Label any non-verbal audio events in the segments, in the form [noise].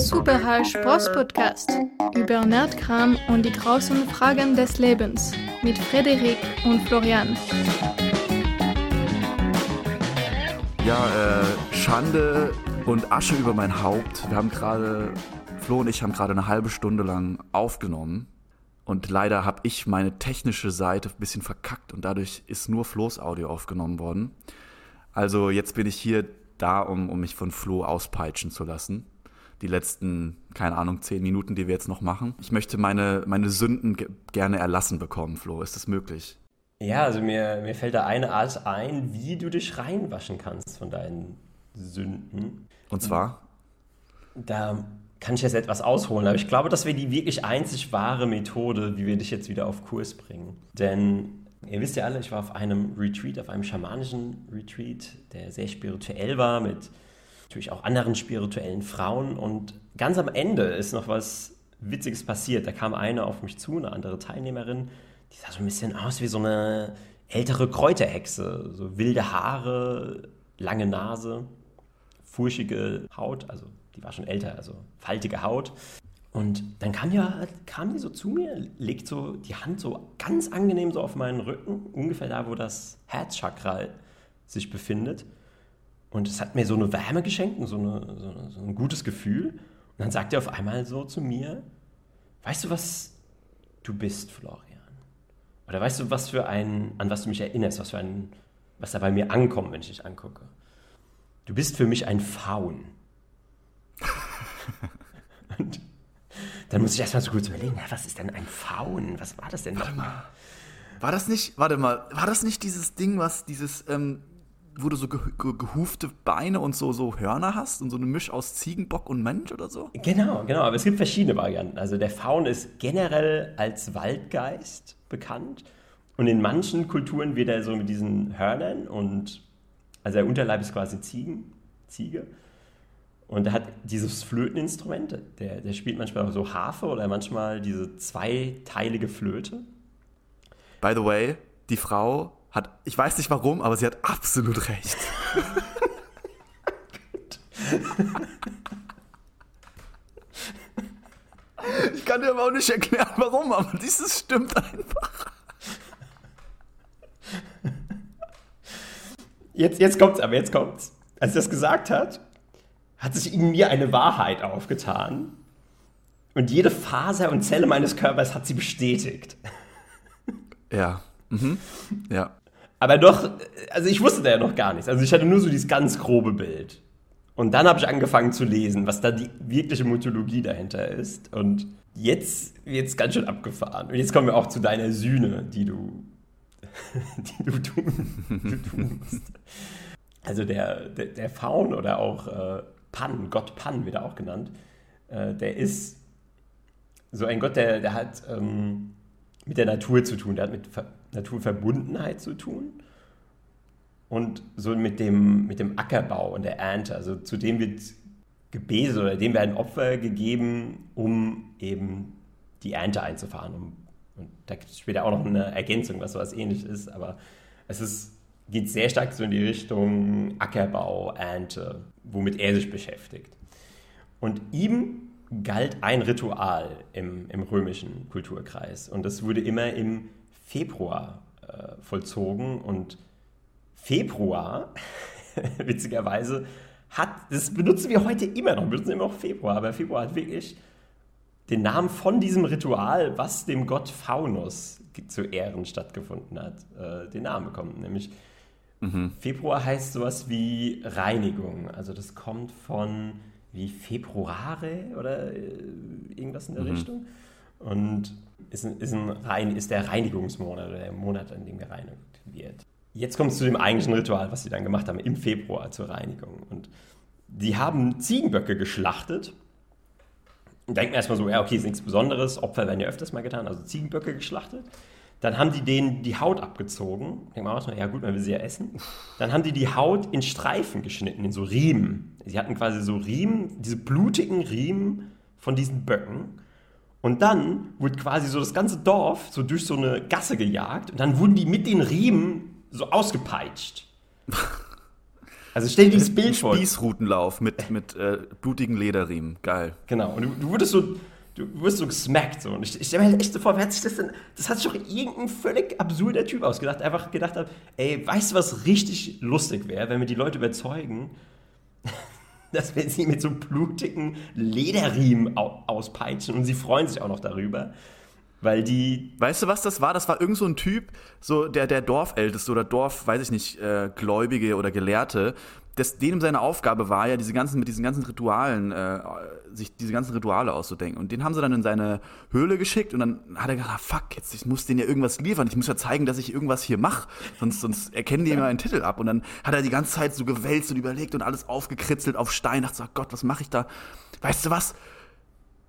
Super High Sports Podcast über Nerdkram und die großen Fragen des Lebens mit Frederik und Florian. Ja, äh, Schande und Asche über mein Haupt. Wir haben gerade, Flo und ich haben gerade eine halbe Stunde lang aufgenommen. Und leider habe ich meine technische Seite ein bisschen verkackt und dadurch ist nur Flo's Audio aufgenommen worden. Also jetzt bin ich hier da, um, um mich von Flo auspeitschen zu lassen. Die letzten, keine Ahnung, zehn Minuten, die wir jetzt noch machen. Ich möchte meine, meine Sünden gerne erlassen bekommen, Flo. Ist das möglich? Ja, also mir, mir fällt da eine Art ein, wie du dich reinwaschen kannst von deinen Sünden. Und zwar? Da kann ich jetzt etwas ausholen, aber ich glaube, das wäre die wirklich einzig wahre Methode, wie wir dich jetzt wieder auf Kurs bringen. Denn ihr wisst ja alle, ich war auf einem Retreat, auf einem schamanischen Retreat, der sehr spirituell war, mit natürlich auch anderen spirituellen Frauen. Und ganz am Ende ist noch was Witziges passiert. Da kam eine auf mich zu, eine andere Teilnehmerin, die sah so ein bisschen aus wie so eine ältere Kräuterhexe. So wilde Haare, lange Nase, furchige Haut, also die war schon älter, also faltige Haut. Und dann kam, ja, kam die so zu mir, legt so die Hand so ganz angenehm so auf meinen Rücken, ungefähr da, wo das Herzchakra sich befindet. Und es hat mir so eine Wärme geschenkt und so, eine, so, so ein gutes Gefühl. Und dann sagt er auf einmal so zu mir, weißt du, was du bist, Florian? Oder weißt du, was für ein, an was du mich erinnerst, was für ein, was da bei mir ankommt, wenn ich dich angucke? Du bist für mich ein Faun. [laughs] Und dann muss ich erstmal so kurz überlegen, ja, was ist denn ein Faun? Was war das denn nochmal? War das nicht, warte mal, war das nicht dieses Ding, was dieses, ähm, wo du so ge ge gehufte Beine und so, so Hörner hast und so eine Misch aus Ziegenbock und Mensch oder so? Genau, genau, aber es gibt verschiedene Varianten. Also der Faun ist generell als Waldgeist bekannt und in manchen Kulturen wird er so mit diesen Hörnern und, also der Unterleib ist quasi Ziegen, Ziege und er hat dieses Flöteninstrument, der, der spielt manchmal so Harfe oder manchmal diese zweiteilige Flöte. By the way, die Frau hat, ich weiß nicht warum, aber sie hat absolut recht. [laughs] ich kann dir aber auch nicht erklären, warum, aber dieses stimmt einfach. Jetzt, jetzt kommt's, aber jetzt kommt's. Als sie das gesagt hat, hat sich in mir eine Wahrheit aufgetan. Und jede Faser und Zelle meines Körpers hat sie bestätigt. Ja. Mhm. Ja. Aber doch, also ich wusste da ja noch gar nichts. Also ich hatte nur so dieses ganz grobe Bild. Und dann habe ich angefangen zu lesen, was da die wirkliche Mythologie dahinter ist. Und jetzt wird es ganz schön abgefahren. Und jetzt kommen wir auch zu deiner Sühne, die du, [laughs] die du tun, du tun musst. Also der, der, der Faun oder auch äh, Pan, Gott Pan wird er auch genannt, äh, der ist so ein Gott, der, der hat ähm, mit der Natur zu tun, der hat mit Naturverbundenheit zu tun und so mit dem, mit dem Ackerbau und der Ernte. Also zu dem wird gebetet oder dem werden Opfer gegeben, um eben die Ernte einzufahren. Und da gibt es später auch noch eine Ergänzung, was so was ähnlich ist, aber es ist geht sehr stark so in die Richtung Ackerbau, Ernte, womit er sich beschäftigt. Und ihm galt ein Ritual im, im römischen Kulturkreis und das wurde immer im Februar äh, vollzogen und Februar, [laughs] witzigerweise, hat, das benutzen wir heute immer noch, wir benutzen immer noch Februar, aber Februar hat wirklich den Namen von diesem Ritual, was dem Gott Faunus zu Ehren stattgefunden hat, äh, den Namen bekommen, nämlich Mhm. Februar heißt sowas wie Reinigung. Also das kommt von wie Februare oder äh, irgendwas in der mhm. Richtung. Und ist, ist, ein rein, ist der Reinigungsmonat oder der Monat, an dem gereinigt wird. Jetzt kommt es zu dem eigentlichen Ritual, was sie dann gemacht haben im Februar zur Reinigung. Und die haben Ziegenböcke geschlachtet. Und denken erstmal so, ja, okay, ist nichts Besonderes. Opfer werden ja öfters mal getan, also Ziegenböcke geschlachtet. Dann haben die denen die Haut abgezogen. Denkt man auch ja gut, man will sie ja essen. Dann haben die die Haut in Streifen geschnitten, in so Riemen. Sie hatten quasi so Riemen, diese blutigen Riemen von diesen Böcken. Und dann wurde quasi so das ganze Dorf so durch so eine Gasse gejagt. Und dann wurden die mit den Riemen so ausgepeitscht. [laughs] Also stell dir dieses Bild vor. Spießrutenlauf mit, mit äh, blutigen Lederriemen. Geil. Genau. Und du, du wurdest so, du wirst so gesmackt. So. Und ich, ich stelle mir halt echt so vor, wer hat sich das denn, das hat sich doch irgendein völlig absurder Typ ausgedacht, einfach gedacht hat, ey, weißt du, was richtig lustig wäre, wenn wir die Leute überzeugen, dass wir sie mit so blutigen Lederriemen auspeitschen und sie freuen sich auch noch darüber. Weil die. Weißt du, was das war? Das war irgend so ein Typ, so der, der Dorfälteste oder Dorf, weiß ich nicht, äh, Gläubige oder Gelehrte. Das, dem seine Aufgabe war ja, diese ganzen, mit diesen ganzen Ritualen, äh, sich diese ganzen Rituale auszudenken. Und den haben sie dann in seine Höhle geschickt und dann hat er gedacht, ah, fuck, jetzt ich muss denen ja irgendwas liefern. Ich muss ja zeigen, dass ich irgendwas hier mache. Sonst, sonst erkennen die mir einen Titel ab. Und dann hat er die ganze Zeit so gewälzt und überlegt und alles aufgekritzelt auf Stein. Dachte so, Gott, was mache ich da? Weißt du was?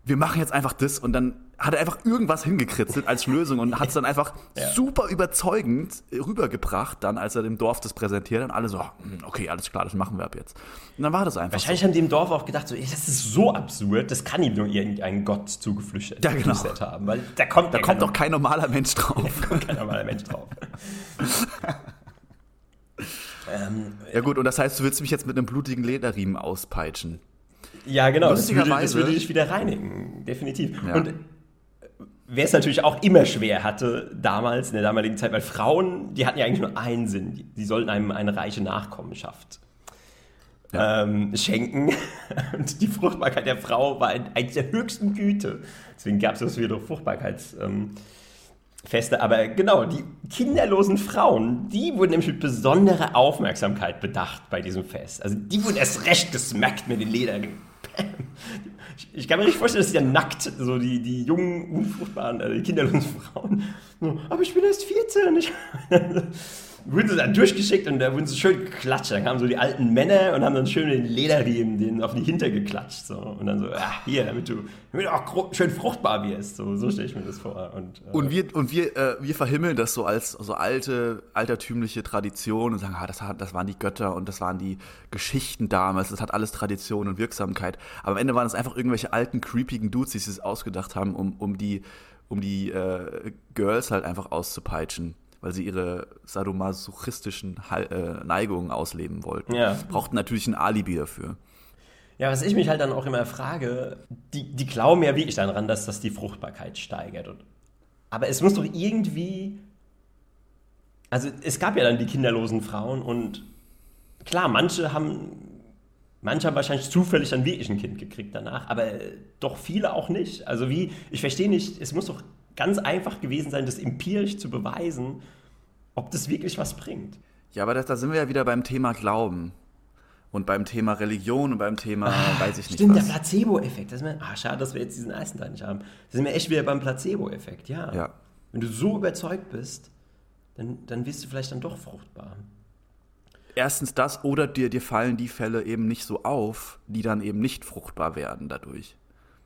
wir machen jetzt einfach das und dann hat er einfach irgendwas hingekritzelt als Lösung und hat es dann einfach [laughs] ja. super überzeugend rübergebracht, dann als er dem Dorf das präsentiert und alle so, hm, okay, alles klar, das machen wir ab jetzt. Und dann war das einfach. Wahrscheinlich so. haben die im Dorf auch gedacht, so, das ist so absurd, das kann ihm nur irgendein Gott zugeflüstert ja, genau. haben, weil da kommt, da kommt doch kein normaler Mensch drauf. [laughs] Da kommt kein normaler Mensch drauf. [laughs] ähm, ja gut, und das heißt, du willst mich jetzt mit einem blutigen Lederriemen auspeitschen. Ja, genau. Das würde, das würde dich wieder reinigen, definitiv. Ja. Und wer es natürlich auch immer schwer hatte, damals, in der damaligen Zeit, weil Frauen, die hatten ja eigentlich nur einen Sinn. Die, sollten einem eine reiche Nachkommenschaft ja. ähm, schenken. [laughs] Und die Fruchtbarkeit der Frau war eines der höchsten Güte. Deswegen gab es das wieder Fruchtbarkeitsfeste. Ähm, Aber genau, die kinderlosen Frauen, die wurden nämlich mit besonderer Aufmerksamkeit bedacht bei diesem Fest. Also die wurden erst recht gesmackt mit den Ledern ich kann mir nicht vorstellen, dass die dann nackt, so die, die jungen, unfruchtbaren, äh, kinderlosen Frauen, so, aber ich bin erst 14. Ich, [laughs] wurden sie dann durchgeschickt und da wurden sie schön geklatscht. Dann kamen so die alten Männer und haben dann schön den Lederriemen denen auf die Hinter geklatscht. So. Und dann so, ja, hier, damit du, damit du auch schön fruchtbar wirst. So, so stelle ich mir das vor. Und, äh, und wir, und wir, äh, wir verhimmeln das so als so alte, altertümliche Tradition und sagen, ah, das, das waren die Götter und das waren die Geschichten damals. Das hat alles Tradition und Wirksamkeit. Aber am Ende waren es einfach irgendwelche alten, creepigen Dudes, die sich das ausgedacht haben, um, um die, um die äh, Girls halt einfach auszupeitschen weil sie ihre sadomasochistischen äh, Neigungen ausleben wollten. Ja. Brauchten natürlich ein Alibi dafür. Ja, was ich mich halt dann auch immer frage, die, die glauben ja wirklich daran, dass das die Fruchtbarkeit steigert. Und, aber es muss doch irgendwie. Also es gab ja dann die kinderlosen Frauen und klar, manche haben. Manche haben wahrscheinlich zufällig dann wirklich ein Kind gekriegt danach, aber doch viele auch nicht. Also wie, ich verstehe nicht, es muss doch ganz einfach gewesen sein, das empirisch zu beweisen, ob das wirklich was bringt. Ja, aber das, da sind wir ja wieder beim Thema Glauben. Und beim Thema Religion und beim Thema, ah, weiß ich nicht stimmt, was. der Placebo-Effekt. Ah, schade, dass wir jetzt diesen Eisenteil nicht haben. Da sind wir echt wieder beim Placebo-Effekt, ja. ja. Wenn du so überzeugt bist, dann, dann wirst du vielleicht dann doch fruchtbar. Erstens das, oder dir, dir fallen die Fälle eben nicht so auf, die dann eben nicht fruchtbar werden dadurch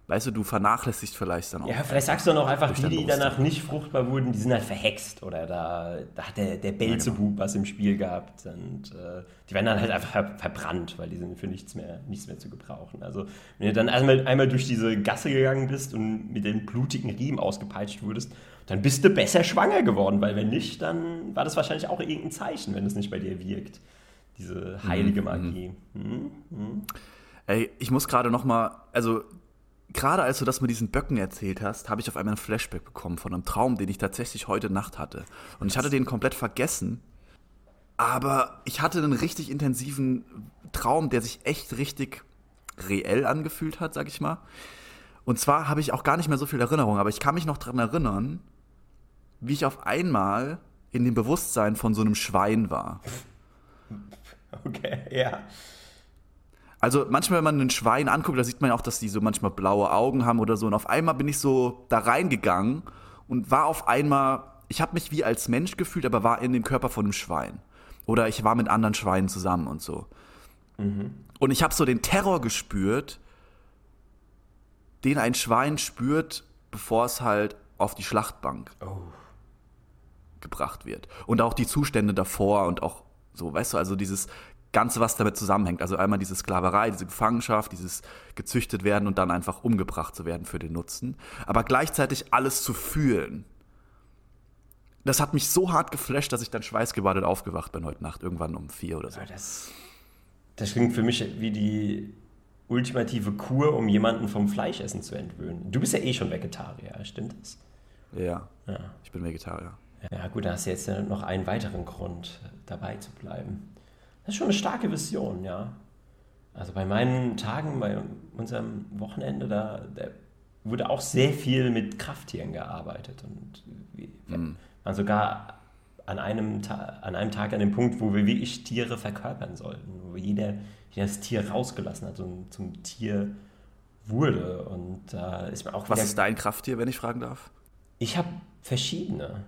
weißt du, du vernachlässigst vielleicht dann auch. Ja, vielleicht sagst du dann auch einfach, die, die danach nicht fruchtbar wurden, die sind halt verhext oder da, da hat der, der Belzebub ja, genau. was im Spiel gehabt und äh, die werden dann halt einfach ver verbrannt, weil die sind für nichts mehr, nichts mehr zu gebrauchen. Also wenn du dann einmal, einmal durch diese Gasse gegangen bist und mit dem blutigen Riemen ausgepeitscht wurdest, dann bist du besser schwanger geworden, weil wenn nicht, dann war das wahrscheinlich auch irgendein Zeichen, wenn es nicht bei dir wirkt. Diese heilige mhm. Magie. Mhm. Mhm. Ey, ich muss gerade noch mal, also gerade als du das mit diesen Böcken erzählt hast, habe ich auf einmal ein Flashback bekommen von einem Traum, den ich tatsächlich heute Nacht hatte. Und ich hatte den komplett vergessen. Aber ich hatte einen richtig intensiven Traum, der sich echt richtig reell angefühlt hat, sag ich mal. Und zwar habe ich auch gar nicht mehr so viel Erinnerung, aber ich kann mich noch daran erinnern, wie ich auf einmal in dem Bewusstsein von so einem Schwein war. [laughs] Okay, ja. Also manchmal, wenn man ein Schwein anguckt, da sieht man auch, dass die so manchmal blaue Augen haben oder so. Und auf einmal bin ich so da reingegangen und war auf einmal, ich habe mich wie als Mensch gefühlt, aber war in dem Körper von einem Schwein. Oder ich war mit anderen Schweinen zusammen und so. Mhm. Und ich habe so den Terror gespürt, den ein Schwein spürt, bevor es halt auf die Schlachtbank oh. gebracht wird. Und auch die Zustände davor und auch so, weißt du, also dieses Ganze, was damit zusammenhängt. Also einmal diese Sklaverei, diese Gefangenschaft, dieses gezüchtet werden und dann einfach umgebracht zu werden für den Nutzen. Aber gleichzeitig alles zu fühlen. Das hat mich so hart geflasht, dass ich dann schweißgebadet aufgewacht bin heute Nacht, irgendwann um vier oder so. Das, das klingt für mich wie die ultimative Kur, um jemanden vom Fleischessen zu entwöhnen. Du bist ja eh schon Vegetarier, stimmt das? Ja, ja. ich bin Vegetarier. Ja, gut, da hast du jetzt noch einen weiteren Grund, dabei zu bleiben. Das ist schon eine starke Vision, ja. Also bei meinen Tagen, bei unserem Wochenende, da, da wurde auch sehr viel mit Krafttieren gearbeitet. Und wir mhm. waren sogar an einem, an einem Tag an dem Punkt, wo wir wirklich Tiere verkörpern sollten, wo jeder, jeder das Tier rausgelassen hat und zum Tier wurde. Und da ist mir auch Was ist dein Krafttier, wenn ich fragen darf? Ich habe verschiedene.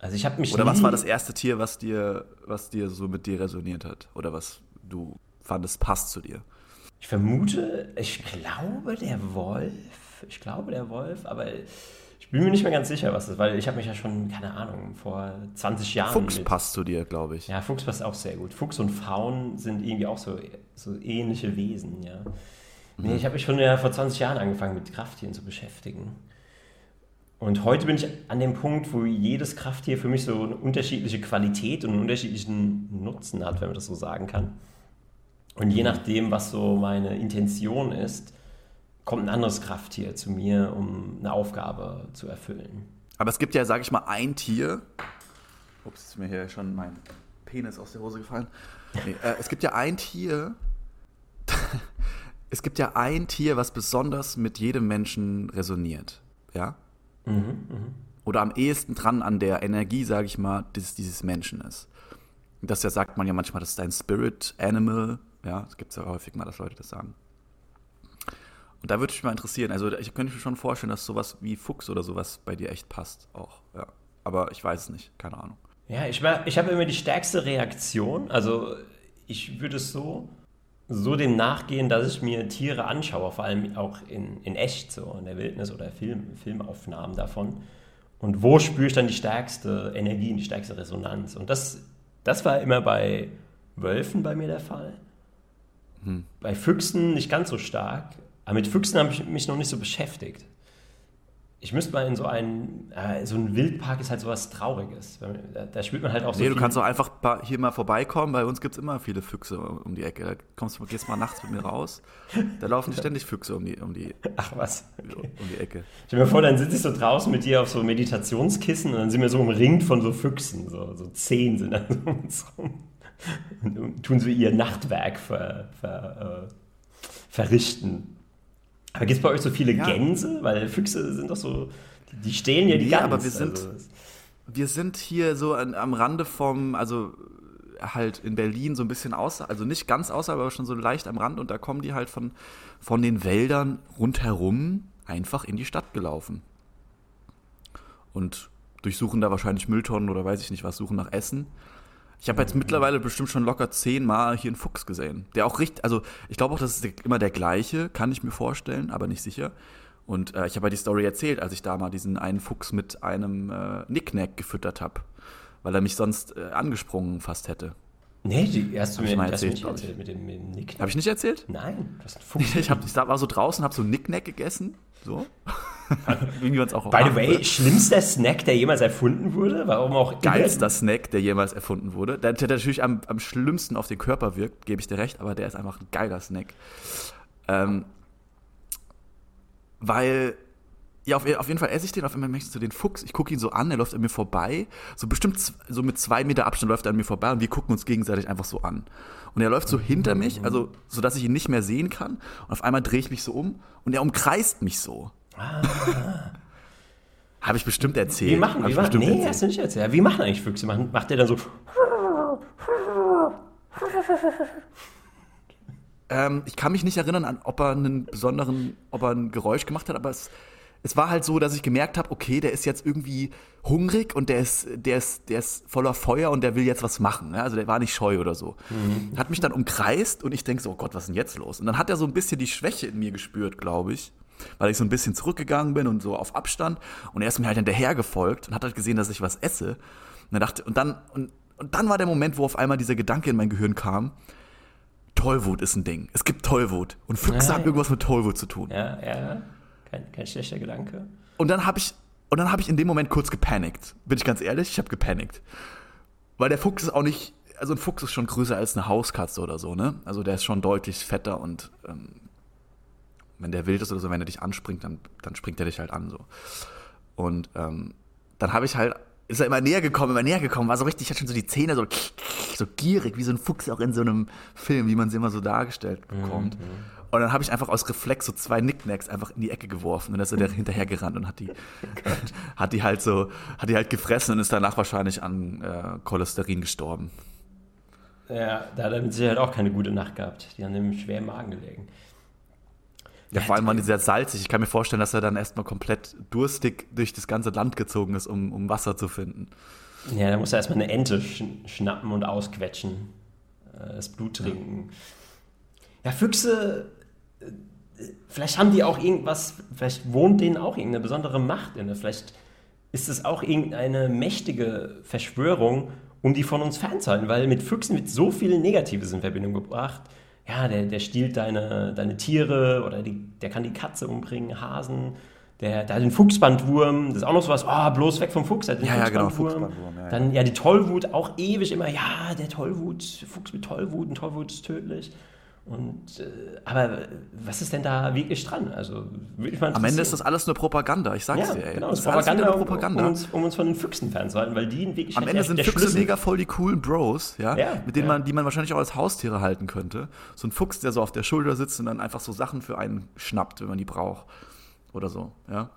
Also ich habe mich. Oder was war das erste Tier, was dir, was dir so mit dir resoniert hat? Oder was du fandest passt zu dir? Ich vermute, ich glaube der Wolf. Ich glaube der Wolf, aber ich bin mir nicht mehr ganz sicher, was das ist, weil ich habe mich ja schon, keine Ahnung, vor 20 Jahren. Fuchs mit, passt zu dir, glaube ich. Ja, Fuchs passt auch sehr gut. Fuchs und Faun sind irgendwie auch so, so ähnliche Wesen, ja. Mhm. Nee, ich habe mich schon ja vor 20 Jahren angefangen, mit Krafttieren zu beschäftigen. Und heute bin ich an dem Punkt, wo jedes Krafttier für mich so eine unterschiedliche Qualität und einen unterschiedlichen Nutzen hat, wenn man das so sagen kann. Und je nachdem, was so meine Intention ist, kommt ein anderes Krafttier zu mir, um eine Aufgabe zu erfüllen. Aber es gibt ja, sage ich mal, ein Tier. Ups, ist mir hier schon mein Penis aus der Hose gefallen. Nee, äh, es gibt ja ein Tier. [laughs] es gibt ja ein Tier, was besonders mit jedem Menschen resoniert. Ja? Mhm, mh. Oder am ehesten dran an der Energie, sage ich mal, des, dieses Menschen ist. Das ja sagt man ja manchmal, das ist ein Spirit Animal. Ja, es gibt ja häufig mal, dass Leute das sagen. Und da würde mich mal interessieren, also ich könnte mir schon vorstellen, dass sowas wie Fuchs oder sowas bei dir echt passt auch. Ja. Aber ich weiß es nicht, keine Ahnung. Ja, ich, ich habe immer die stärkste Reaktion. Also ich würde es so, so dem nachgehen, dass ich mir Tiere anschaue, vor allem auch in, in echt, so in der Wildnis oder Film, Filmaufnahmen davon. Und wo spüre ich dann die stärkste Energie, die stärkste Resonanz? Und das, das war immer bei Wölfen bei mir der Fall. Hm. Bei Füchsen nicht ganz so stark, aber mit Füchsen habe ich mich noch nicht so beschäftigt ich müsste mal in so einen, äh, so ein Wildpark ist halt sowas Trauriges. Da, da spürt man halt auch so. Nee, du kannst doch einfach hier mal vorbeikommen. Bei uns gibt es immer viele Füchse um die Ecke. Da kommst du, gehst mal nachts mit mir raus. Da laufen [laughs] ständig Füchse um die, um die, Ach was. Okay. Um die Ecke. Stell mal vor, dann sitze ich so draußen mit dir auf so Meditationskissen und dann sind wir so umringt von so Füchsen. So, so zehn sind dann [laughs] so um uns rum. Und tun so ihr Nachtwerk ver, ver, äh, verrichten. Aber gibt es bei euch so viele ja. Gänse? Weil Füchse sind doch so, die stehlen ja die nee, Gans. aber wir sind, also. wir sind hier so an, am Rande vom, also halt in Berlin so ein bisschen außer, also nicht ganz außer, aber schon so leicht am Rand und da kommen die halt von, von den Wäldern rundherum einfach in die Stadt gelaufen. Und durchsuchen da wahrscheinlich Mülltonnen oder weiß ich nicht was, suchen nach Essen. Ich habe jetzt mittlerweile bestimmt schon locker zehnmal hier einen Fuchs gesehen. Der auch richtig, also ich glaube auch, das ist immer der gleiche, kann ich mir vorstellen, aber nicht sicher. Und äh, ich habe ja die Story erzählt, als ich da mal diesen einen Fuchs mit einem äh, Nicknack gefüttert habe, weil er mich sonst äh, angesprungen fast hätte. Nee, die hast du mir mal erzählt, nicht erzählt mit dem, mit dem Nicknack. Habe ich nicht erzählt? Nein, das ist ein ich, hab, ich war so draußen, habe so Nicknack gegessen, so. Wie man es auch By the way, wird. schlimmster Snack, der jemals erfunden wurde? Warum auch Geilster Snack, der jemals erfunden wurde. Der, der natürlich am, am schlimmsten auf den Körper wirkt, gebe ich dir recht, aber der ist einfach ein geiler Snack. Ähm, weil ja, auf, auf, jeden Fall esse ich den, auf einmal möchte ich so den Fuchs, ich gucke ihn so an, er läuft an mir vorbei, so bestimmt so mit zwei Meter Abstand läuft er an mir vorbei und wir gucken uns gegenseitig einfach so an. Und er läuft so hinter mich, also so dass ich ihn nicht mehr sehen kann und auf einmal drehe ich mich so um und er umkreist mich so. Ah. [laughs] Habe ich bestimmt erzählt. Wie machen, wie machen, nee, erzählt. hast du nicht erzählt. Wie machen eigentlich Füchse? Macht, macht der dann so. Ähm, ich kann mich nicht erinnern, an, ob er einen besonderen, ob er ein Geräusch gemacht hat, aber es, es war halt so, dass ich gemerkt habe, okay, der ist jetzt irgendwie hungrig und der ist, der ist, der ist voller Feuer und der will jetzt was machen. Also der war nicht scheu oder so. Mhm. Hat mich dann umkreist und ich denke so, oh Gott, was ist denn jetzt los? Und dann hat er so ein bisschen die Schwäche in mir gespürt, glaube ich weil ich so ein bisschen zurückgegangen bin und so auf Abstand. Und er ist mir halt hinterher gefolgt und hat halt gesehen, dass ich was esse. Und dann dachte, und dann, und, und dann war der Moment, wo auf einmal dieser Gedanke in mein Gehirn kam, Tollwut ist ein Ding. Es gibt Tollwut. Und Füchse ja, haben irgendwas mit Tollwut zu tun. Ja, ja. Kein, kein schlechter Gedanke. Und dann habe ich, und dann habe ich in dem Moment kurz gepanikt. Bin ich ganz ehrlich, ich habe gepanikt. Weil der Fuchs ist auch nicht, also ein Fuchs ist schon größer als eine Hauskatze oder so, ne? Also der ist schon deutlich fetter und ähm, wenn der wild ist oder so, wenn er dich anspringt, dann, dann springt er dich halt an so. Und ähm, dann habe ich halt, ist er immer näher gekommen, immer näher gekommen, war so richtig, hat schon so die Zähne so, so gierig, wie so ein Fuchs auch in so einem Film, wie man sie immer so dargestellt bekommt. Mhm. Und dann habe ich einfach aus Reflex so zwei Nicknacks einfach in die Ecke geworfen und dann ist er hinterher gerannt und hat die, [laughs] hat die halt so, hat die halt gefressen und ist danach wahrscheinlich an äh, Cholesterin gestorben. Ja, da hat er mit Sicherheit auch keine gute Nacht gehabt. Die haben ihm schwer im Magen gelegen. Ja, vor allem waren die sehr salzig. Ich kann mir vorstellen, dass er dann erstmal komplett durstig durch das ganze Land gezogen ist, um, um Wasser zu finden. Ja, da muss er erstmal eine Ente schnappen und ausquetschen. Äh, das Blut trinken. Ja Füchse vielleicht haben die auch irgendwas, vielleicht wohnt denen auch irgendeine besondere Macht inne. Vielleicht ist es auch irgendeine mächtige Verschwörung, um die von uns fernzuhalten, weil mit Füchsen wird so viel Negatives in Verbindung gebracht. Ja, der, der stiehlt deine, deine Tiere oder die, der kann die Katze umbringen, Hasen. Der, der hat den Fuchsbandwurm, das ist auch noch sowas, oh, bloß weg vom Fuchs, der hat den ja, Fuchsbandwurm. Ja, genau, Fuchsbandwurm ja, Dann ja die Tollwut, auch ewig immer, ja, der Tollwut, Fuchs mit Tollwut, ein Tollwut ist tödlich. Und, äh, aber was ist denn da wirklich dran? Also, Am Ende ist das alles nur Propaganda, ich sag's ja, dir. Ey. Genau, das ist Propaganda, Propaganda. Um, uns, um, uns, von den Füchsen fernzuhalten, weil die wirklich Am Ende sind Füchse mega voll die coolen Bros, ja, ja mit denen ja. man, die man wahrscheinlich auch als Haustiere halten könnte. So ein Fuchs, der so auf der Schulter sitzt und dann einfach so Sachen für einen schnappt, wenn man die braucht. Oder so, ja.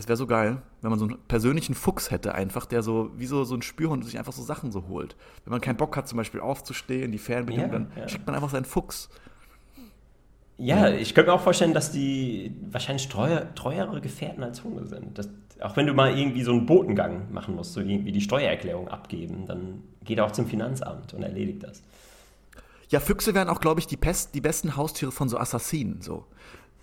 Das wäre so geil, wenn man so einen persönlichen Fuchs hätte, einfach, der so, wie so, so ein Spürhund sich einfach so Sachen so holt. Wenn man keinen Bock hat, zum Beispiel aufzustehen, die Fernbedienung, ja, dann ja. schickt man einfach seinen Fuchs. Ja, ja, ich könnte mir auch vorstellen, dass die wahrscheinlich treuer, treuere Gefährten als Hunde sind. Das, auch wenn du mal irgendwie so einen Botengang machen musst, so irgendwie die Steuererklärung abgeben, dann geht er auch zum Finanzamt und erledigt das. Ja, Füchse wären auch, glaube ich, die, Pest, die besten Haustiere von so Assassinen. So.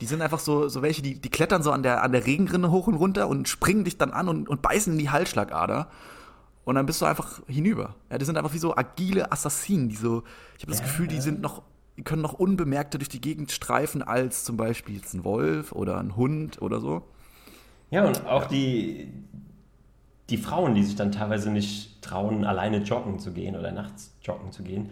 Die sind einfach so, so welche, die, die klettern so an der, an der Regenrinne hoch und runter und springen dich dann an und, und beißen in die Halsschlagader. Und dann bist du einfach hinüber. Ja, die sind einfach wie so agile Assassinen, die so, ich habe das ja, Gefühl, die sind noch die können noch unbemerkter durch die Gegend streifen als zum Beispiel jetzt ein Wolf oder ein Hund oder so. Ja, und auch ja. die, die Frauen, die sich dann teilweise nicht trauen, alleine joggen zu gehen oder nachts joggen zu gehen,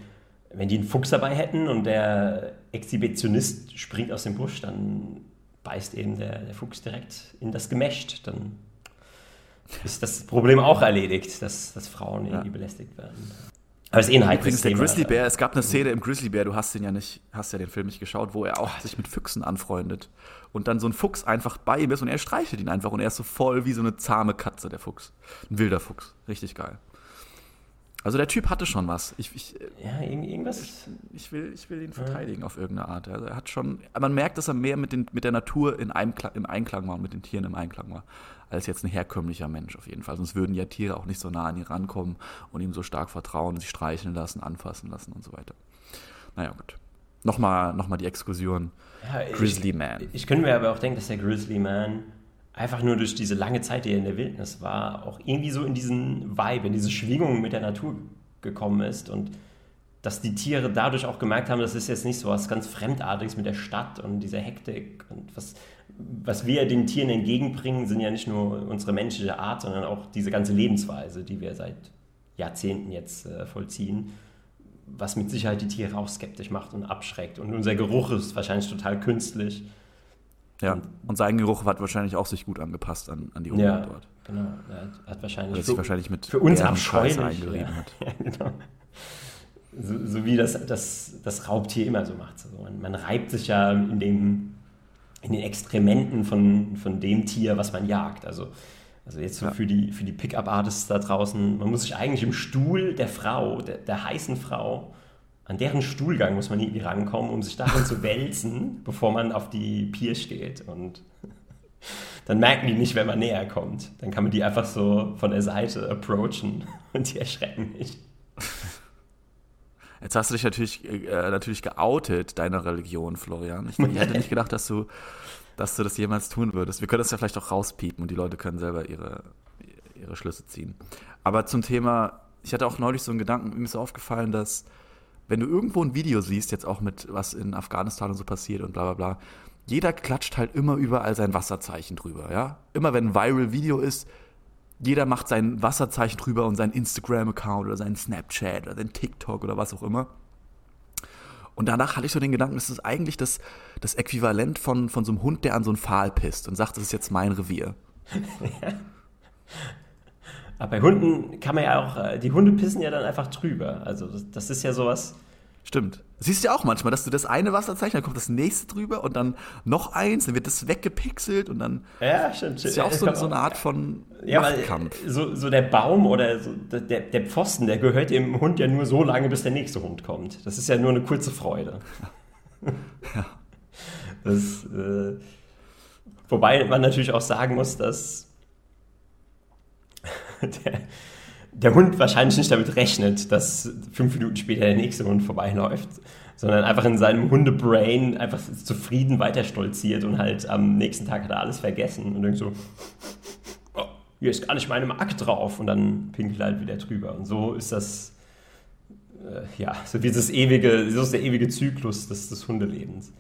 wenn die einen Fuchs dabei hätten und der Exhibitionist springt aus dem Busch, dann beißt eben der, der Fuchs direkt in das Gemächt. Dann ist das Problem auch erledigt, dass, dass Frauen irgendwie ja. belästigt werden. Aber es ist eh ein Thema. Der Grizzly Bear, es gab eine Szene im Grizzly Bear, du hast den ja nicht, hast ja den Film nicht geschaut, wo er auch sich mit Füchsen anfreundet. Und dann so ein Fuchs einfach bei ihm ist und er streichelt ihn einfach und er ist so voll wie so eine zahme Katze, der Fuchs. Ein wilder Fuchs. Richtig geil. Also der Typ hatte schon was. Ich, ich, ja, irgendwas. Ich, ich, will, ich will ihn verteidigen ja. auf irgendeine Art. Also er hat schon, man merkt, dass er mehr mit, den, mit der Natur in Einklang, im Einklang war, mit den Tieren im Einklang war als jetzt ein herkömmlicher Mensch auf jeden Fall. Sonst würden ja Tiere auch nicht so nah an ihn rankommen und ihm so stark vertrauen, sich streicheln lassen, anfassen lassen und so weiter. Naja, gut. Nochmal noch mal die Exkursion. Ja, Grizzly Man. Ich, ich könnte mir aber auch denken, dass der Grizzly Man einfach nur durch diese lange Zeit, die er in der Wildnis war, auch irgendwie so in diesen Vibe, in diese Schwingung mit der Natur gekommen ist und dass die Tiere dadurch auch gemerkt haben, das ist jetzt nicht so was ganz Fremdartiges mit der Stadt und dieser Hektik und was, was wir den Tieren entgegenbringen, sind ja nicht nur unsere menschliche Art, sondern auch diese ganze Lebensweise, die wir seit Jahrzehnten jetzt äh, vollziehen, was mit Sicherheit die Tiere auch skeptisch macht und abschreckt. Und unser Geruch ist wahrscheinlich total künstlich. Ja, und, und sein Geruch hat wahrscheinlich auch sich gut angepasst an, an die Umwelt ja, dort. Genau, er hat wahrscheinlich, für, sich wahrscheinlich mit für uns abscheulich eingerieben ja. hat. [laughs] Ja, genau. So, so, wie das, das, das Raubtier immer so macht. Also man, man reibt sich ja in dem in den Exkrementen von, von dem Tier, was man jagt. Also, also jetzt so ja. für die, für die Pickup-Artists da draußen, man muss sich eigentlich im Stuhl der Frau, der, der heißen Frau, an deren Stuhlgang muss man irgendwie rankommen, um sich darin zu wälzen, [laughs] bevor man auf die Pier steht. Und [laughs] dann merken die nicht, wenn man näher kommt. Dann kann man die einfach so von der Seite approachen [laughs] und die erschrecken nicht. Jetzt hast du dich natürlich, äh, natürlich geoutet, deiner Religion, Florian. Ich, ich hätte nicht gedacht, dass du, dass du das jemals tun würdest. Wir können das ja vielleicht auch rauspiepen und die Leute können selber ihre, ihre Schlüsse ziehen. Aber zum Thema, ich hatte auch neulich so einen Gedanken, mir ist aufgefallen, dass wenn du irgendwo ein Video siehst, jetzt auch mit was in Afghanistan und so passiert und bla bla bla, jeder klatscht halt immer überall sein Wasserzeichen drüber, ja? Immer wenn ein Viral Video ist, jeder macht sein Wasserzeichen drüber und seinen Instagram-Account oder seinen Snapchat oder seinen TikTok oder was auch immer. Und danach hatte ich so den Gedanken, es ist eigentlich das, das Äquivalent von, von so einem Hund, der an so einen Pfahl pisst und sagt, das ist jetzt mein Revier. [laughs] Aber bei Hunden kann man ja auch, äh, die Hunde pissen ja dann einfach drüber. Also das, das ist ja sowas. Stimmt. Siehst du ja auch manchmal, dass du das eine Wasserzeichen, dann kommt das nächste drüber und dann noch eins, dann wird das weggepixelt und dann. Ja, stimmt. Das ist ja auch so, so eine Art von ja, Machtkampf. so, so der Baum oder so der, der Pfosten, der gehört dem Hund ja nur so lange, bis der nächste Hund kommt. Das ist ja nur eine kurze Freude. [laughs] Ja. Das, äh, wobei man natürlich auch sagen muss, dass der, der Hund wahrscheinlich nicht damit rechnet, dass fünf Minuten später der nächste Hund vorbeiläuft, sondern einfach in seinem Hundebrain einfach zufrieden weiter stolziert und halt am nächsten Tag hat er alles vergessen und denkt so, oh, hier ist gar nicht meine Marke drauf und dann pinkelt er halt wieder drüber. Und so ist das, äh, ja, so wie das ewige, so ist der ewige Zyklus des, des Hundelebens.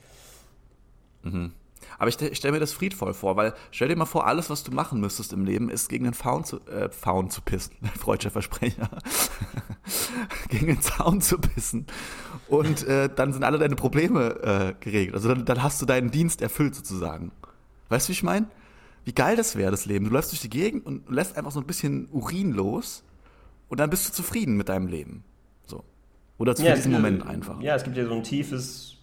Mhm. Aber ich, ich stelle mir das friedvoll vor, weil stell dir mal vor, alles, was du machen müsstest im Leben, ist gegen den Faun zu, äh, Faun zu pissen. [laughs] Freudscher Versprecher. [laughs] gegen den Zaun zu pissen. Und äh, dann sind alle deine Probleme äh, geregelt. Also dann, dann hast du deinen Dienst erfüllt sozusagen. Weißt du, wie ich meine? Wie geil das wäre, das Leben. Du läufst durch die Gegend und lässt einfach so ein bisschen Urin los und dann bist du zufrieden mit deinem Leben. So. Oder zu ja, diesem Moment einfach. Ja, es gibt ja so ein tiefes,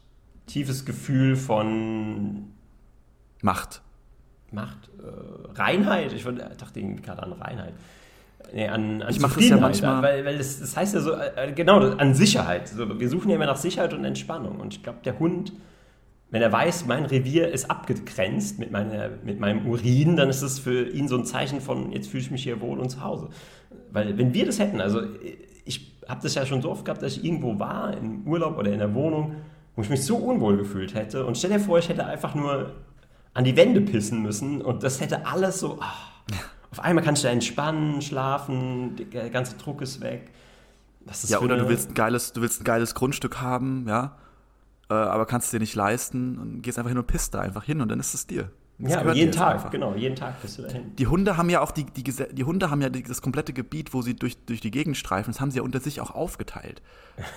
tiefes Gefühl von Macht. Macht. Äh, Reinheit. Ich dachte irgendwie gerade an Reinheit. Nee, an, an ich mache das ja manchmal. Weil, weil das, das heißt ja so, äh, genau, an Sicherheit. So, wir suchen ja immer nach Sicherheit und Entspannung. Und ich glaube, der Hund, wenn er weiß, mein Revier ist abgegrenzt mit, meiner, mit meinem Urin, dann ist es für ihn so ein Zeichen von, jetzt fühle ich mich hier wohl und zu Hause. Weil wenn wir das hätten, also ich habe das ja schon so oft gehabt, dass ich irgendwo war, im Urlaub oder in der Wohnung, wo ich mich so unwohl gefühlt hätte. Und stell dir vor, ich hätte einfach nur an die Wände pissen müssen und das hätte alles so. Oh, auf einmal kannst du entspannen, schlafen, der ganze Druck ist weg. ist ja, oder du willst ein geiles, du willst ein geiles Grundstück haben, ja, äh, aber kannst es dir nicht leisten und gehst einfach hin und pisst da einfach hin und dann ist es dir. Das ja, jeden Tag, einfach. genau, jeden Tag bist du dahin. Die Hunde haben ja auch die, die, die Hunde haben ja das komplette Gebiet, wo sie durch, durch die Gegend streifen, das haben sie ja unter sich auch aufgeteilt.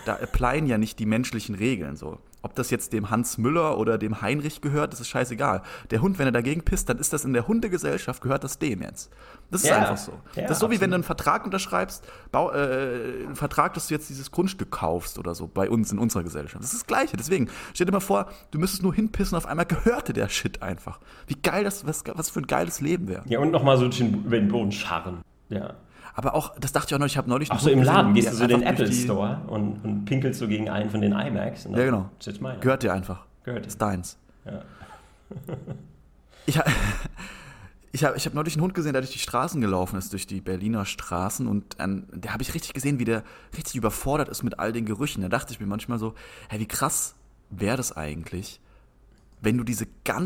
Da [laughs] applyen ja nicht die menschlichen Regeln so. Ob das jetzt dem Hans Müller oder dem Heinrich gehört, das ist scheißegal. Der Hund, wenn er dagegen pisst, dann ist das in der Hundegesellschaft, gehört das dem jetzt. Das ist ja, einfach so. Ja, das ist so, wie wenn du einen Vertrag unterschreibst, Bau, äh, einen Vertrag, dass du jetzt dieses Grundstück kaufst oder so, bei uns in unserer Gesellschaft. Das ist das Gleiche. Deswegen, stell dir mal vor, du müsstest nur hinpissen, auf einmal gehörte der Shit einfach. Wie geil das, was, was für ein geiles Leben wäre. Ja, und nochmal so über den Boden scharren. Ja. Aber auch, das dachte ich auch noch, ich habe neulich Ach so, im Laden gehst du so in den Apple Store und, und, pinkelst du gegen einen von den iMacs. ja, genau. Gehört dir einfach. Gehört dir. Ist deins. Ja. ich habe [laughs] ich hab, ich hab neulich einen Hund gesehen, der durch die Straßen gelaufen ist, durch die Berliner Straßen und ähm, der habe ich richtig gesehen, wie der richtig überfordert ist mit all den Gerüchen. Da dachte ich mir manchmal so, hey, wie krass wäre das eigentlich, wenn du diese,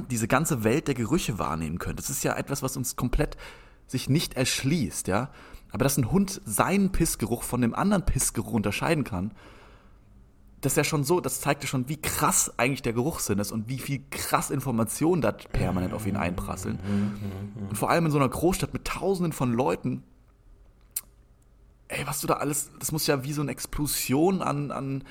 diese ganze Welt der Gerüche wahrnehmen könntest. Das ist ja etwas, was uns komplett sich nicht erschließt, ja. Aber dass ein Hund seinen Pissgeruch von dem anderen Pissgeruch unterscheiden kann, das ist ja schon so, das zeigt ja schon, wie krass eigentlich der Geruchssinn ist und wie viel krass Informationen da permanent auf ihn einprasseln. Und vor allem in so einer Großstadt mit tausenden von Leuten, ey, was du da alles, das muss ja wie so eine Explosion an, an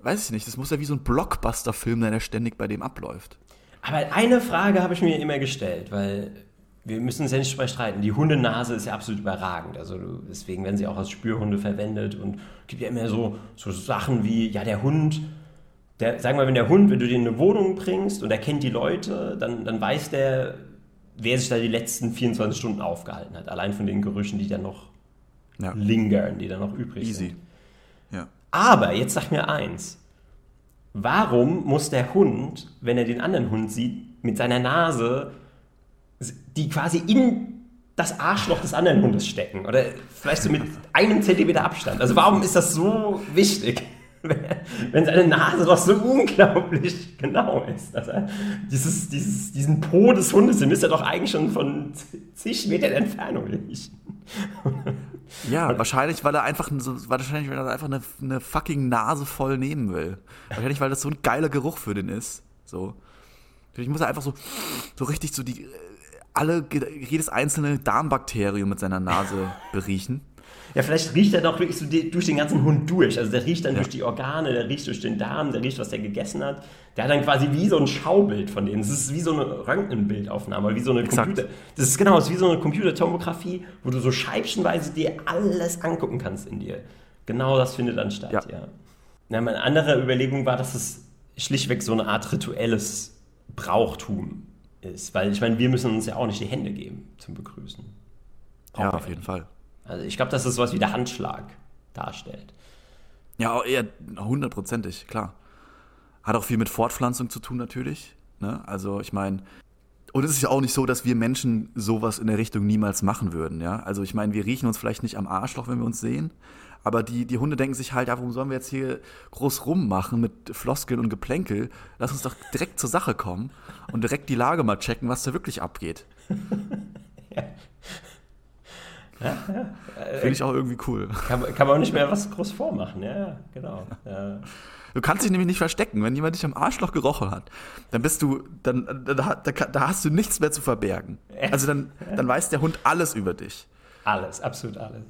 weiß ich nicht, das muss ja wie so ein Blockbuster-Film sein, der ständig bei dem abläuft. Aber eine Frage habe ich mir immer gestellt, weil wir müssen uns ja nicht streiten. Die Hundenase ist ja absolut überragend. Also deswegen werden sie auch als Spürhunde verwendet und es gibt ja immer so, so Sachen wie, ja, der Hund, der, sagen wir, wenn der Hund, wenn du den in eine Wohnung bringst und er kennt die Leute, dann, dann weiß der, wer sich da die letzten 24 Stunden aufgehalten hat. Allein von den Gerüchen, die dann noch ja. lingern, die dann noch übrig Easy. sind. Ja. Aber jetzt sag mir eins. Warum muss der Hund, wenn er den anderen Hund sieht, mit seiner Nase die quasi in das Arschloch des anderen Hundes stecken. Oder vielleicht so mit einem Zentimeter Abstand. Also warum ist das so wichtig? [laughs] Wenn seine Nase doch so unglaublich genau ist. Also dieses, dieses, diesen Po des Hundes, den müsste er doch eigentlich schon von zig Metern Entfernung riechen. [laughs] Ja, wahrscheinlich, weil er einfach, wahrscheinlich, weil er einfach eine, eine fucking Nase voll nehmen will. Wahrscheinlich, weil das so ein geiler Geruch für den ist. So. Ich muss einfach so, so richtig so die alle, jedes einzelne Darmbakterium mit seiner Nase beriechen. Ja, vielleicht riecht er doch wirklich so durch den ganzen Hund durch. Also der riecht dann ja. durch die Organe, der riecht durch den Darm, der riecht, was der gegessen hat. Der hat dann quasi wie so ein Schaubild von denen. Das ist wie so eine Röntgenbildaufnahme, wie so eine Exakt. Computer. Das ist genau, das ist wie so eine Computertomographie, wo du so scheibchenweise dir alles angucken kannst in dir. Genau das findet dann statt, ja. ja. Na, meine andere Überlegung war, dass es schlichtweg so eine Art rituelles Brauchtum ist. Weil ich meine, wir müssen uns ja auch nicht die Hände geben zum Begrüßen. ja, auf jeden Fall. Also ich glaube, dass das sowas wie der Handschlag darstellt. Ja, eher hundertprozentig, klar. Hat auch viel mit Fortpflanzung zu tun natürlich. Ne? Also ich meine, und es ist ja auch nicht so, dass wir Menschen sowas in der Richtung niemals machen würden. Ja? Also ich meine, wir riechen uns vielleicht nicht am Arschloch, wenn wir uns sehen, aber die, die Hunde denken sich halt, ja, warum sollen wir jetzt hier groß rummachen mit Floskeln und Geplänkel? Lass uns doch direkt zur Sache kommen und direkt die Lage mal checken, was da wirklich abgeht. Ja. Ja, [laughs] ja. Finde ich auch irgendwie cool. Kann, kann, man auch nicht mehr was groß vormachen, ja, genau. Ja. Du kannst dich nämlich nicht verstecken. Wenn jemand dich am Arschloch gerochen hat, dann bist du, dann, da, da, da hast du nichts mehr zu verbergen. Also dann, dann weiß der Hund alles über dich. Alles, absolut alles.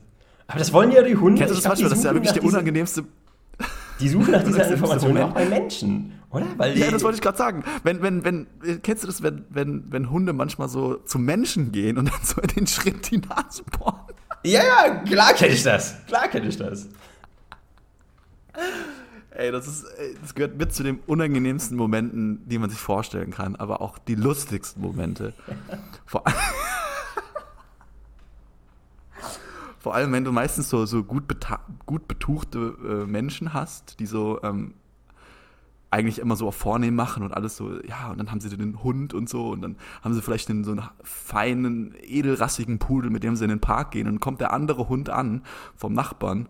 Aber das wollen ja die Hunde. Kennst du das manchmal? Das ist ja wirklich der unangenehmste. Die suchen nach [laughs] dieser Information auch bei Menschen, oder? Weil ja, das wollte ich gerade sagen. Wenn, wenn, wenn, kennst du das, wenn, wenn, wenn Hunde manchmal so zu Menschen gehen und dann so in den Schritt die Nase bohren? Ja, ja, klar kenne ich das. Klar kenne ich das. Ey, das ist, das gehört mit zu den unangenehmsten Momenten, die man sich vorstellen kann, aber auch die lustigsten Momente. Vor allem. [laughs] Vor allem, wenn du meistens so, so gut, gut betuchte äh, Menschen hast, die so ähm, eigentlich immer so auf vornehm machen und alles so, ja, und dann haben sie den Hund und so und dann haben sie vielleicht den, so einen feinen, edelrassigen Pudel, mit dem sie in den Park gehen und dann kommt der andere Hund an vom Nachbarn.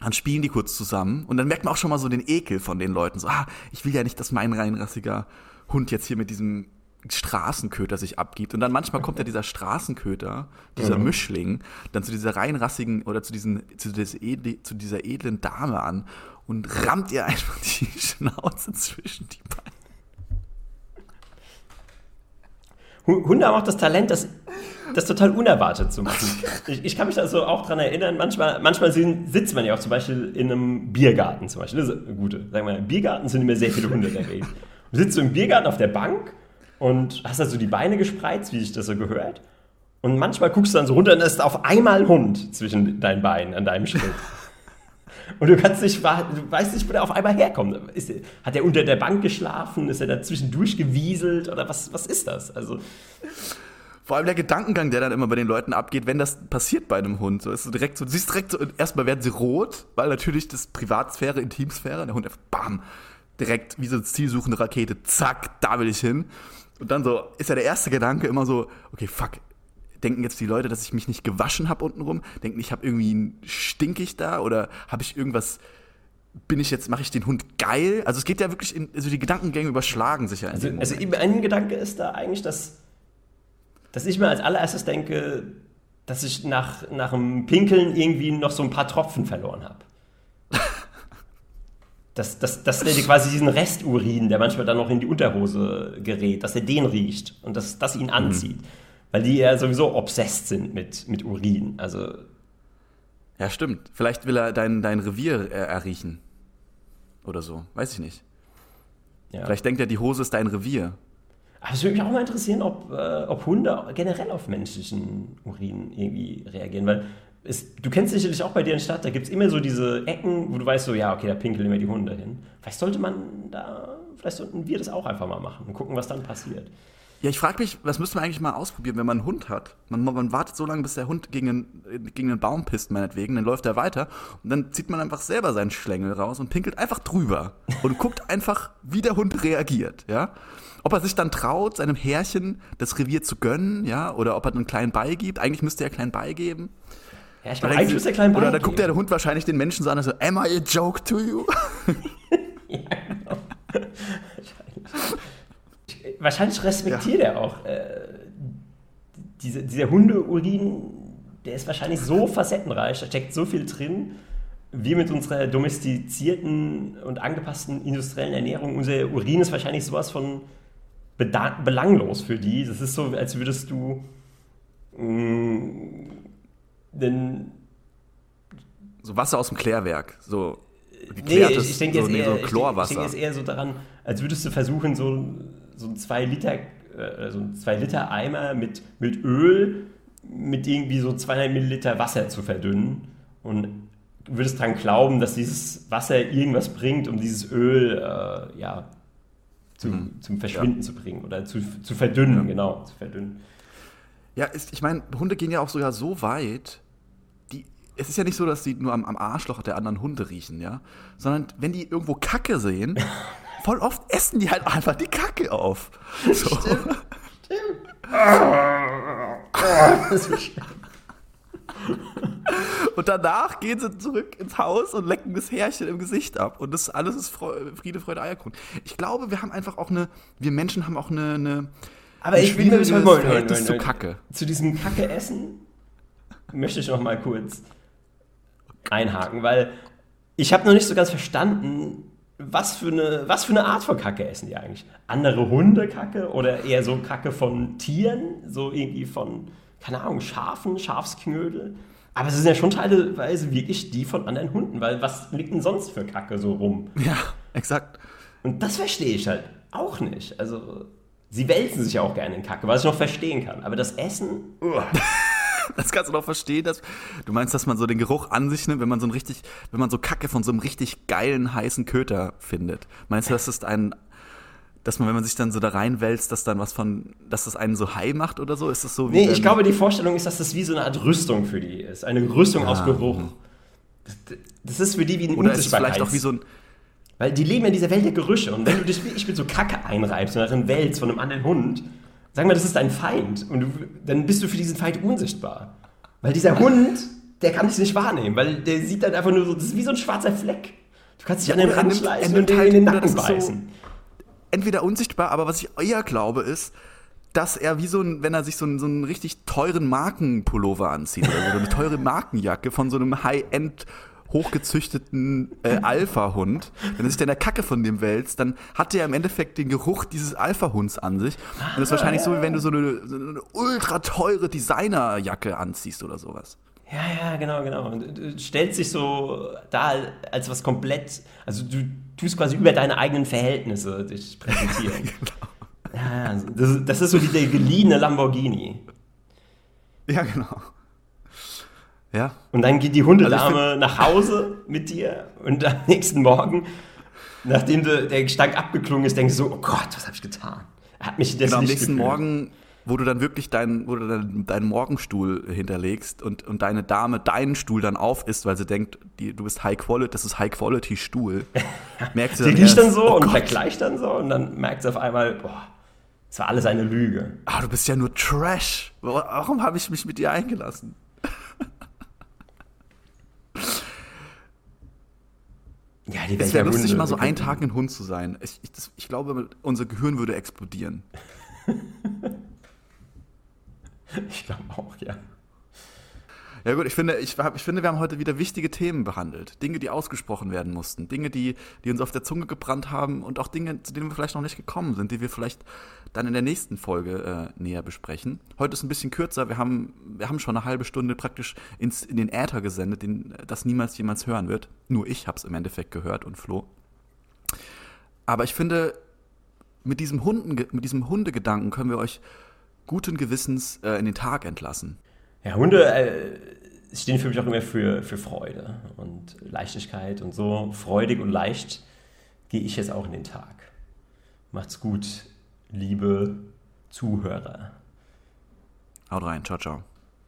Dann spielen die kurz zusammen und dann merkt man auch schon mal so den Ekel von den Leuten. So, ah, ich will ja nicht, dass mein reinrassiger Hund jetzt hier mit diesem Straßenköter sich abgibt. Und dann manchmal kommt ja dieser Straßenköter, dieser mhm. Mischling, dann zu dieser reinrassigen oder zu, diesen, zu, edle, zu dieser edlen Dame an und rammt ihr einfach die [laughs] Schnauze zwischen die Beine. Hunde haben auch das Talent, das, das total unerwartet zu machen. Ich, ich kann mich also auch daran erinnern, manchmal, manchmal sitzt man ja auch zum Beispiel in einem Biergarten zum Beispiel. Das ist eine gute. Sagen wir, im Biergarten sind immer sehr viele Hunde in. Du sitzt so im Biergarten auf der Bank und hast also die Beine gespreizt, wie sich das so gehört. Und manchmal guckst du dann so runter und da ist auf einmal ein Hund zwischen deinen Beinen an deinem Schritt. Und du kannst nicht, du weißt nicht, wo der auf einmal herkommt. Ist, hat er unter der Bank geschlafen? Ist er dazwischen durchgewieselt? Oder was, was ist das? Also. Vor allem der Gedankengang, der dann immer bei den Leuten abgeht, wenn das passiert bei einem Hund. So ist direkt so, du siehst direkt so, erstmal werden sie rot, weil natürlich das Privatsphäre, Intimsphäre, der Hund einfach bam, direkt wie so eine zielsuchende Rakete, zack, da will ich hin. Und dann so ist ja der erste Gedanke immer so, okay, fuck, denken jetzt die Leute, dass ich mich nicht gewaschen habe untenrum? Denken, ich habe irgendwie stinkig da oder habe ich irgendwas bin ich jetzt, mache ich den Hund geil? Also es geht ja wirklich in, also die Gedankengänge überschlagen sich ja. Also, also ein Gedanke ist da eigentlich, dass, dass ich mir als allererstes denke, dass ich nach, nach dem Pinkeln irgendwie noch so ein paar Tropfen verloren habe [laughs] dass, dass, dass er quasi diesen Resturin, der manchmal dann noch in die Unterhose gerät, dass er den riecht und dass das ihn anzieht. Mhm. Weil die ja sowieso obsessed sind mit, mit Urin. Also. Ja, stimmt. Vielleicht will er dein, dein Revier erriechen. Oder so. Weiß ich nicht. Ja. Vielleicht denkt er, die Hose ist dein Revier. Aber es würde mich auch mal interessieren, ob, äh, ob Hunde generell auf menschlichen Urin irgendwie reagieren. Weil es, du kennst sicherlich auch bei dir in der Stadt, da gibt es immer so diese Ecken, wo du weißt, so, ja, okay, da pinkeln immer die Hunde hin. Vielleicht sollte man da, vielleicht sollten wir das auch einfach mal machen und gucken, was dann passiert. Ja, ich frage mich, was müsste man eigentlich mal ausprobieren, wenn man einen Hund hat? Man, man wartet so lange, bis der Hund gegen einen, gegen einen Baum pisst, meinetwegen, dann läuft er weiter und dann zieht man einfach selber seinen Schlängel raus und pinkelt einfach drüber und guckt [laughs] einfach, wie der Hund reagiert, ja? Ob er sich dann traut, seinem Härchen das Revier zu gönnen, ja, oder ob er einen kleinen beigibt. Eigentlich müsste er einen kleinen beigeben. Ja, ich glaube, eigentlich ist der klein Oder da guckt der Hund wahrscheinlich den Menschen so an und so, am I a joke to you? [laughs] ja, genau. [laughs] wahrscheinlich respektiert ja. er auch äh, diese, dieser Hundeurin, der ist wahrscheinlich so facettenreich, da steckt so viel drin. Wir mit unserer domestizierten und angepassten industriellen Ernährung, unser Urin ist wahrscheinlich sowas von belanglos für die. Das ist so, als würdest du mh, den so Wasser aus dem Klärwerk, so nee, ich, ich denke so, jetzt, nee, so Chlorwasser. Ich denke jetzt eher so daran, als würdest du versuchen, so, so ein 2 Liter, äh, so ein 2 Liter Eimer mit, mit Öl mit irgendwie so 200 Milliliter Wasser zu verdünnen und würdest dran glauben, dass dieses Wasser irgendwas bringt, um dieses Öl äh, ja, zum, mhm. zum Verschwinden ja. zu bringen oder zu, zu verdünnen, ja. genau, zu verdünnen. Ja, ist, ich meine, Hunde gehen ja auch sogar so weit, die, es ist ja nicht so, dass sie nur am, am Arschloch der anderen Hunde riechen, ja, sondern wenn die irgendwo Kacke sehen, [laughs] voll oft essen die halt einfach die Kacke auf. So. Stimmt. Stimmt. und danach gehen sie zurück ins Haus und lecken das Härchen im Gesicht ab. Und das alles ist Friede, Freude, Eierkuchen. Ich glaube, wir haben einfach auch eine, wir Menschen haben auch eine, eine aber ich will mir schon mal das zu Kacke. Zu diesem Kacke-Essen möchte ich noch mal kurz einhaken, weil ich habe noch nicht so ganz verstanden, was für, eine, was für eine Art von Kacke essen die eigentlich? Andere Hunde Kacke oder eher so Kacke von Tieren? So irgendwie von, keine Ahnung, Schafen, Schafsknödel? Aber es sind ja schon teilweise wirklich die von anderen Hunden, weil was liegt denn sonst für Kacke so rum? Ja, exakt. Und das verstehe ich halt auch nicht. Also, sie wälzen sich ja auch gerne in Kacke, was ich noch verstehen kann. Aber das Essen. Uah. [laughs] [laughs] Das kannst du noch verstehen, dass du meinst, dass man so den Geruch an sich nimmt, wenn man so ein richtig, wenn man so Kacke von so einem richtig geilen heißen Köter findet. Meinst du, das ist ein, dass man, wenn man sich dann so da reinwälzt, dass dann was von, dass das einen so high macht oder so? Ist das so wie? Nee, ich glaube, die Vorstellung ist, dass das wie so eine Art Rüstung für die ist. Eine Rüstung ja. aus Geruch. Das, das, ist für die wie ein Oder ist es vielleicht auch wie so ein. Weil die leben in dieser Welt der Gerüche. Und wenn du dich wie ich mit so Kacke einreibst und darin wälzt von einem anderen Hund, Sag mal, das ist dein Feind. Und du, dann bist du für diesen Feind unsichtbar. Weil dieser Hund, der kann dich nicht wahrnehmen, weil der sieht dann einfach nur so, das ist wie so ein schwarzer Fleck. Du kannst dich an den Rand schleichen und den halt, in den Nacken beißen. So entweder unsichtbar, aber was ich eher glaube ist, dass er wie so ein, wenn er sich so einen, so einen richtig teuren Markenpullover anzieht oder so eine teure Markenjacke von so einem High-End hochgezüchteten äh, Alpha-Hund, wenn er sich dann der Kacke von dem wälzt, dann hat er im Endeffekt den Geruch dieses Alpha-Hunds an sich. Und das ist wahrscheinlich so, wie wenn du so eine, so eine ultra teure Designerjacke anziehst oder sowas. Ja, ja, genau, genau. Und du stellst dich so da als was komplett, also du tust quasi über deine eigenen Verhältnisse dich präsentieren. [laughs] genau. Ja, ja, das, das ist so wie der geliehene Lamborghini. Ja, genau. Ja. Und dann geht die Hundedame also nach Hause mit dir und am nächsten Morgen, nachdem der Gestank abgeklungen ist, denkst du so, oh Gott, was habe ich getan? Er hat mich das genau, am nächsten gefühlt. Morgen, wo du dann wirklich deinen, wo du dann deinen Morgenstuhl hinterlegst und, und deine Dame deinen Stuhl dann auf isst, weil sie denkt, die, du bist High Quality, das ist High Quality Stuhl. [laughs] merkst du dann Die riecht dann so oh und vergleicht dann so und dann merkt sie auf einmal, boah, das war alles eine Lüge. Ah, du bist ja nur Trash. Warum habe ich mich mit dir eingelassen? Die es wäre lustig, mal so einen Tag ein Hund zu sein. Ich, ich, das, ich glaube, unser Gehirn würde explodieren. [laughs] ich glaube auch, ja. Ja gut, ich finde, ich, ich, finde, wir haben heute wieder wichtige Themen behandelt. Dinge, die ausgesprochen werden mussten. Dinge, die, die uns auf der Zunge gebrannt haben und auch Dinge, zu denen wir vielleicht noch nicht gekommen sind, die wir vielleicht dann in der nächsten Folge äh, näher besprechen. Heute ist ein bisschen kürzer. Wir haben, wir haben schon eine halbe Stunde praktisch ins, in den Äther gesendet, den, das niemals jemals hören wird. Nur ich habe es im Endeffekt gehört und Flo. Aber ich finde, mit diesem, Hunden, mit diesem Hundegedanken können wir euch guten Gewissens äh, in den Tag entlassen. Ja, Hunde äh, stehen für mich auch immer für, für Freude und Leichtigkeit und so. Freudig und leicht gehe ich jetzt auch in den Tag. Macht's gut, liebe Zuhörer. Haut rein, ciao, ciao.